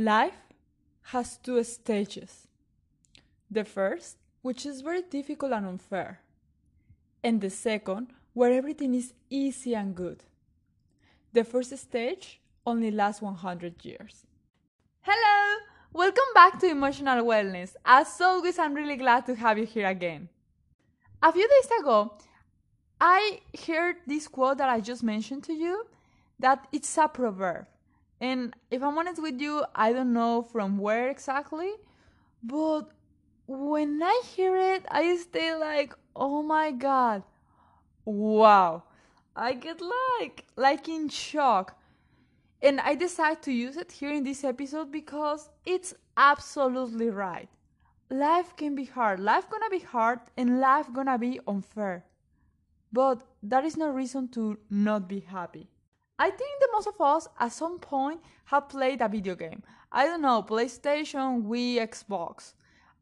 Life has two stages. The first, which is very difficult and unfair, and the second, where everything is easy and good. The first stage only lasts 100 years. Hello! Welcome back to Emotional Wellness. As always, I'm really glad to have you here again. A few days ago, I heard this quote that I just mentioned to you that it's a proverb. And if I'm honest with you, I don't know from where exactly, but when I hear it, I stay like, oh my god, wow. I get like like in shock. And I decide to use it here in this episode because it's absolutely right. Life can be hard. Life gonna be hard and life gonna be unfair. But that is no reason to not be happy. I think the most of us at some point have played a video game. I don't know, PlayStation, Wii, Xbox.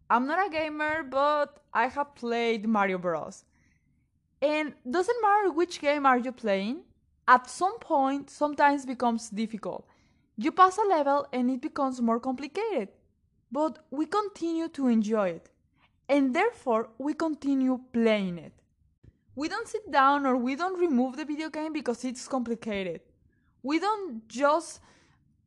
I'm not a gamer, but I have played Mario Bros. And doesn't matter which game are you playing, at some point sometimes becomes difficult. You pass a level and it becomes more complicated. But we continue to enjoy it. And therefore we continue playing it. We don't sit down or we don't remove the video game because it's complicated. We don't just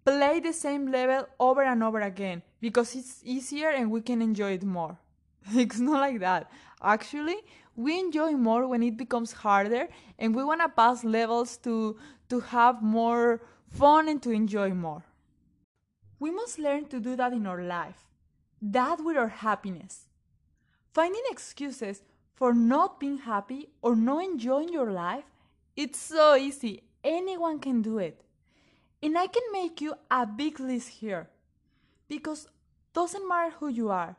play the same level over and over again because it's easier and we can enjoy it more. It's not like that. Actually, we enjoy more when it becomes harder and we want to pass levels to to have more fun and to enjoy more. We must learn to do that in our life. That with our happiness. Finding excuses for not being happy or not enjoying your life, it's so easy. Anyone can do it. And I can make you a big list here. Because doesn't matter who you are,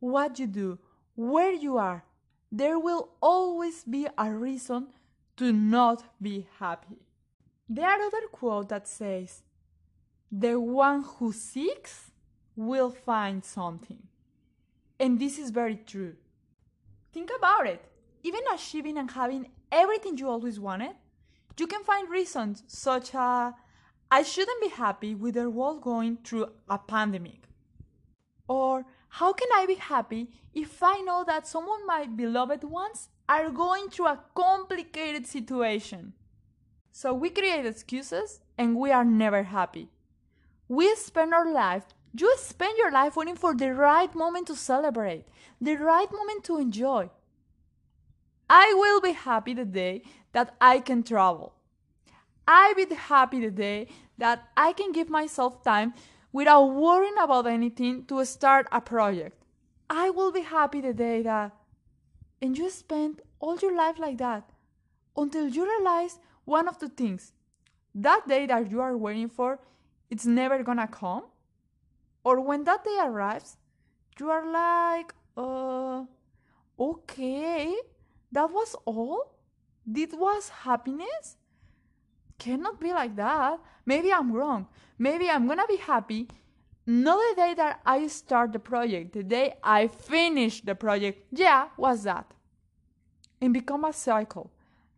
what you do, where you are, there will always be a reason to not be happy. There are other quote that says, "The one who seeks will find something." And this is very true. Think about it. Even achieving and having everything you always wanted, you can find reasons such as I shouldn't be happy with the world going through a pandemic. Or how can I be happy if I know that some of my beloved ones are going through a complicated situation? So we create excuses and we are never happy. We spend our life you spend your life waiting for the right moment to celebrate, the right moment to enjoy. I will be happy the day that I can travel. I will be happy the day that I can give myself time without worrying about anything to start a project. I will be happy the day that and you spend all your life like that until you realize one of the things. That day that you are waiting for, it's never gonna come or when that day arrives, you are like, uh, okay, that was all? This was happiness? Cannot be like that. Maybe I'm wrong. Maybe I'm gonna be happy not the day that I start the project, the day I finish the project. Yeah, was that? And become a cycle.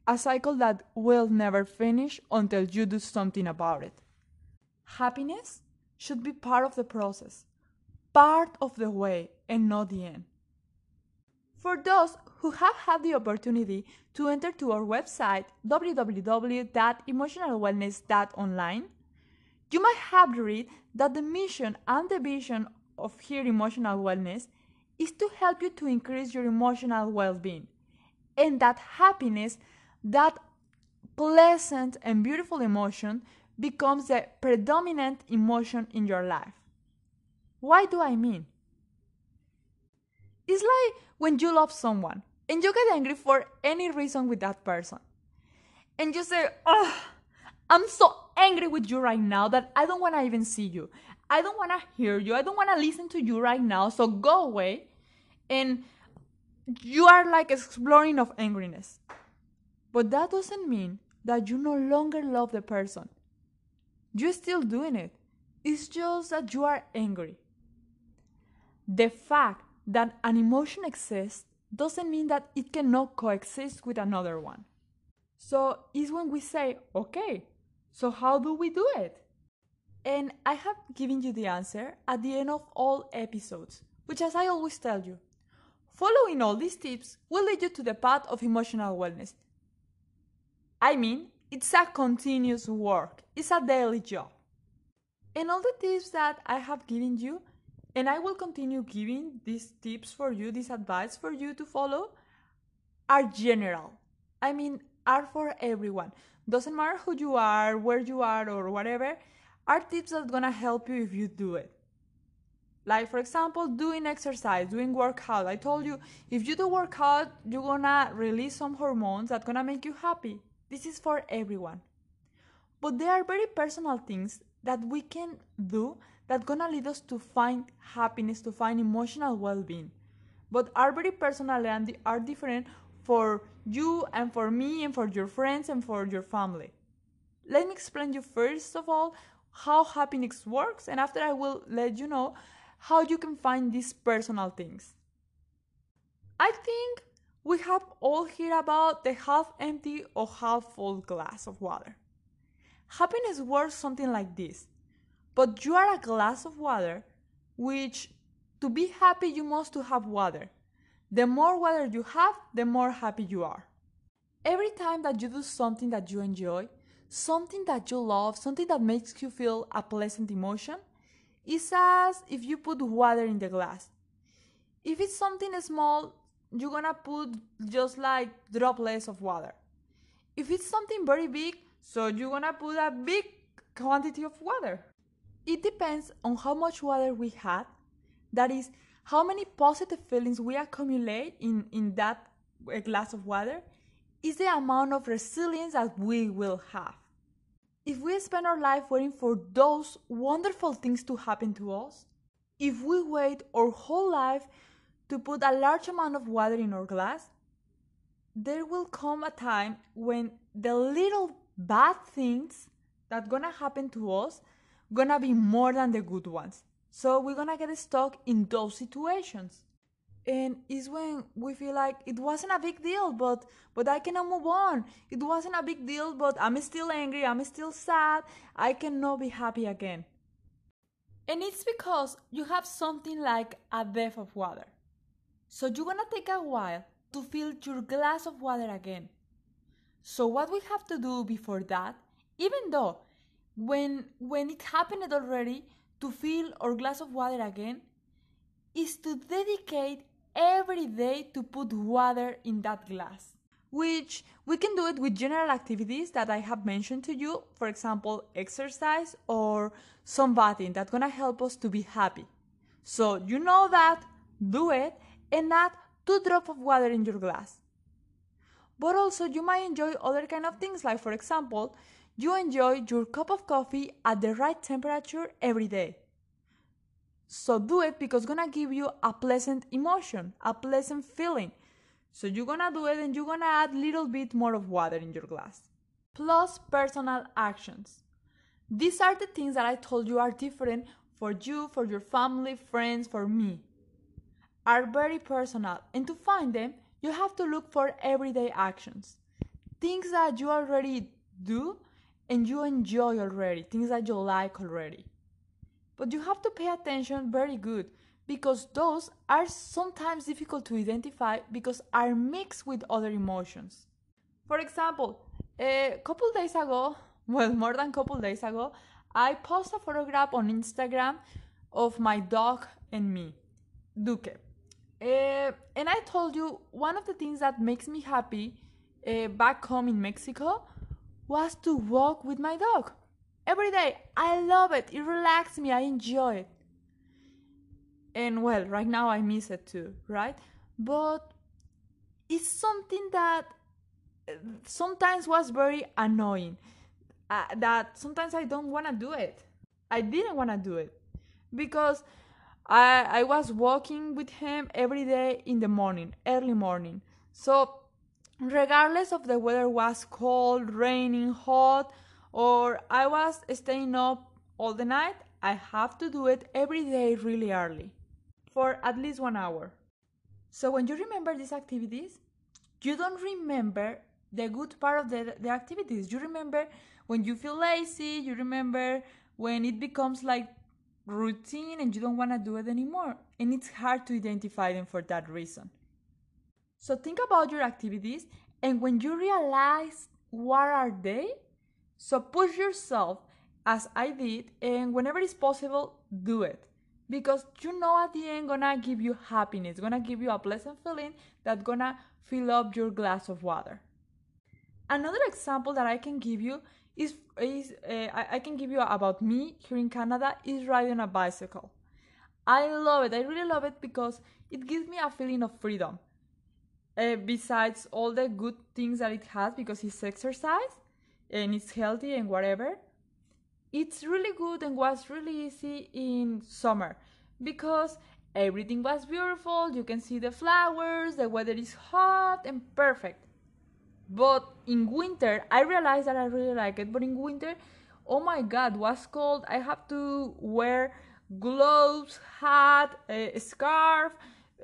A cycle that will never finish until you do something about it. Happiness should be part of the process, part of the way, and not the end. For those who have had the opportunity to enter to our website www.emotionalwellness.online, you might have read that the mission and the vision of here emotional wellness is to help you to increase your emotional well-being and that happiness that pleasant and beautiful emotion becomes the predominant emotion in your life. Why do I mean? It's like when you love someone and you get angry for any reason with that person. And you say, Oh, I'm so angry with you right now that I don't want to even see you. I don't want to hear you. I don't want to listen to you right now. So go away. And you are like exploring of angriness. But that doesn't mean that you no longer love the person. You're still doing it. It's just that you are angry. The fact that an emotion exists doesn't mean that it cannot coexist with another one. So it's when we say, okay, so how do we do it? And I have given you the answer at the end of all episodes, which, as I always tell you, following all these tips will lead you to the path of emotional wellness. I mean, it's a continuous work, it's a daily job. And all the tips that I have given you, and I will continue giving these tips for you, this advice for you to follow, are general. I mean, are for everyone. Doesn't matter who you are, where you are, or whatever, are tips that gonna help you if you do it. Like, for example, doing exercise, doing workout. I told you, if you do workout, you're gonna release some hormones that gonna make you happy. This is for everyone. But there are very personal things that we can do that gonna lead us to find happiness, to find emotional well-being. But are very personal and are different for you and for me and for your friends and for your family. Let me explain you first of all how happiness works and after I will let you know how you can find these personal things. I think we have all heard about the half empty or half full glass of water. Happiness works something like this. But you are a glass of water, which to be happy you must to have water. The more water you have, the more happy you are. Every time that you do something that you enjoy, something that you love, something that makes you feel a pleasant emotion, it's as if you put water in the glass. If it's something small, you're gonna put just like droplets of water. If it's something very big, so you're gonna put a big quantity of water. It depends on how much water we had, that is, how many positive feelings we accumulate in, in that eh, glass of water, is the amount of resilience that we will have. If we spend our life waiting for those wonderful things to happen to us, if we wait our whole life to put a large amount of water in our glass, there will come a time when the little bad things that gonna happen to us gonna be more than the good ones. So we're gonna get stuck in those situations. And it's when we feel like it wasn't a big deal, but but I cannot move on. It wasn't a big deal, but I'm still angry, I'm still sad, I cannot be happy again. And it's because you have something like a depth of water. So you're gonna take a while to fill your glass of water again. So what we have to do before that, even though when when it happened already to fill our glass of water again, is to dedicate every day to put water in that glass. Which we can do it with general activities that I have mentioned to you, for example, exercise or sunbathing that's gonna help us to be happy. So you know that, do it, and add two drops of water in your glass. But also you might enjoy other kind of things like for example, you enjoy your cup of coffee at the right temperature every day. So do it because it's gonna give you a pleasant emotion, a pleasant feeling. So you're gonna do it and you're gonna add a little bit more of water in your glass. Plus personal actions. These are the things that I told you are different for you, for your family, friends, for me are very personal, and to find them, you have to look for everyday actions. Things that you already do and you enjoy already, things that you like already. But you have to pay attention very good because those are sometimes difficult to identify because are mixed with other emotions. For example, a couple days ago, well, more than a couple days ago, I posted a photograph on Instagram of my dog and me, Duque. Uh, and I told you one of the things that makes me happy uh, back home in Mexico was to walk with my dog every day. I love it. It relaxes me. I enjoy it. And well, right now I miss it too, right? But it's something that uh, sometimes was very annoying. Uh, that sometimes I don't want to do it. I didn't want to do it because I, I was walking with him every day in the morning, early morning. So, regardless of the weather was cold, raining, hot, or I was staying up all the night, I have to do it every day really early for at least one hour. So, when you remember these activities, you don't remember the good part of the, the activities. You remember when you feel lazy, you remember when it becomes like routine and you don't want to do it anymore. And it's hard to identify them for that reason. So think about your activities and when you realize what are they, so push yourself as I did and whenever it's possible, do it. Because you know at the end gonna give you happiness, gonna give you a pleasant feeling that gonna fill up your glass of water. Another example that I can give you is is uh, I, I can give you about me here in Canada is riding a bicycle. I love it. I really love it because it gives me a feeling of freedom. Uh, besides all the good things that it has, because it's exercise and it's healthy and whatever, it's really good and was really easy in summer because everything was beautiful. You can see the flowers, the weather is hot and perfect. But in winter, I realized that I really like it. But in winter, oh my god, was cold. I have to wear gloves, hat, a scarf,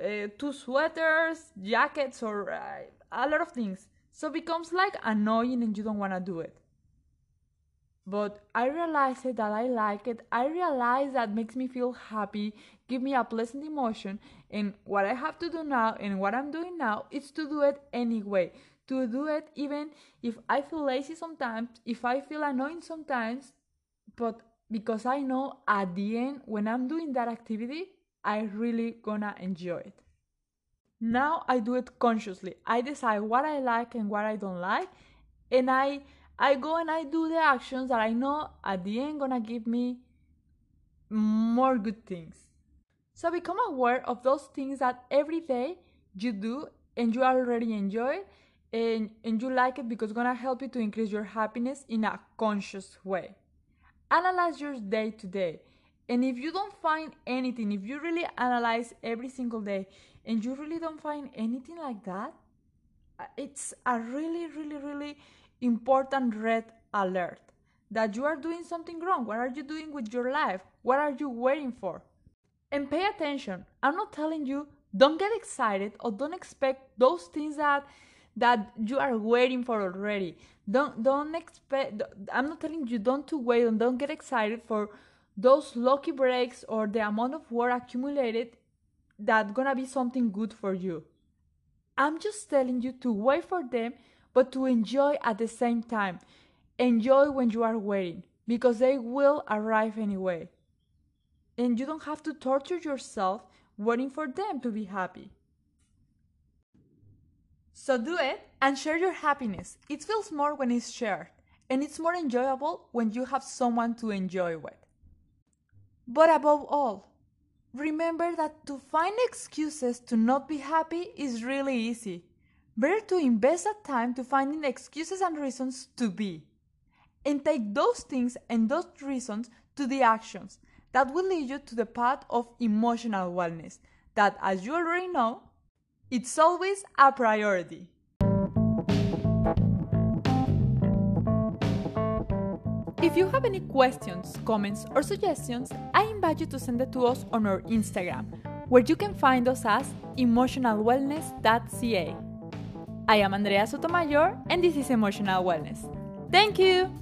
uh, two sweaters, jackets, or uh, a lot of things. So it becomes like annoying and you don't want to do it. But I realized that I like it. I realize that makes me feel happy, give me a pleasant emotion. And what I have to do now and what I'm doing now is to do it anyway to do it even if I feel lazy sometimes, if I feel annoying sometimes, but because I know at the end when I'm doing that activity, I really gonna enjoy it. Now I do it consciously. I decide what I like and what I don't like, and I I go and I do the actions that I know at the end gonna give me more good things. So become aware of those things that every day you do and you already enjoy and, and you like it because it's gonna help you to increase your happiness in a conscious way. Analyze your day to day. And if you don't find anything, if you really analyze every single day and you really don't find anything like that, uh, it's a really, really, really important red alert that you are doing something wrong. What are you doing with your life? What are you waiting for? And pay attention. I'm not telling you don't get excited or don't expect those things that that you are waiting for already. Don't don't expect. I'm not telling you don't to wait and don't get excited for those lucky breaks or the amount of work accumulated that gonna be something good for you. I'm just telling you to wait for them, but to enjoy at the same time. Enjoy when you are waiting because they will arrive anyway. And you don't have to torture yourself waiting for them to be happy. So do it and share your happiness. It feels more when it's shared, and it's more enjoyable when you have someone to enjoy with. But above all, remember that to find excuses to not be happy is really easy. Better to invest that time to finding excuses and reasons to be. And take those things and those reasons to the actions that will lead you to the path of emotional wellness that, as you already know, it's always a priority. If you have any questions, comments, or suggestions, I invite you to send it to us on our Instagram, where you can find us as emotionalwellness.ca. I am Andrea Sotomayor, and this is Emotional Wellness. Thank you!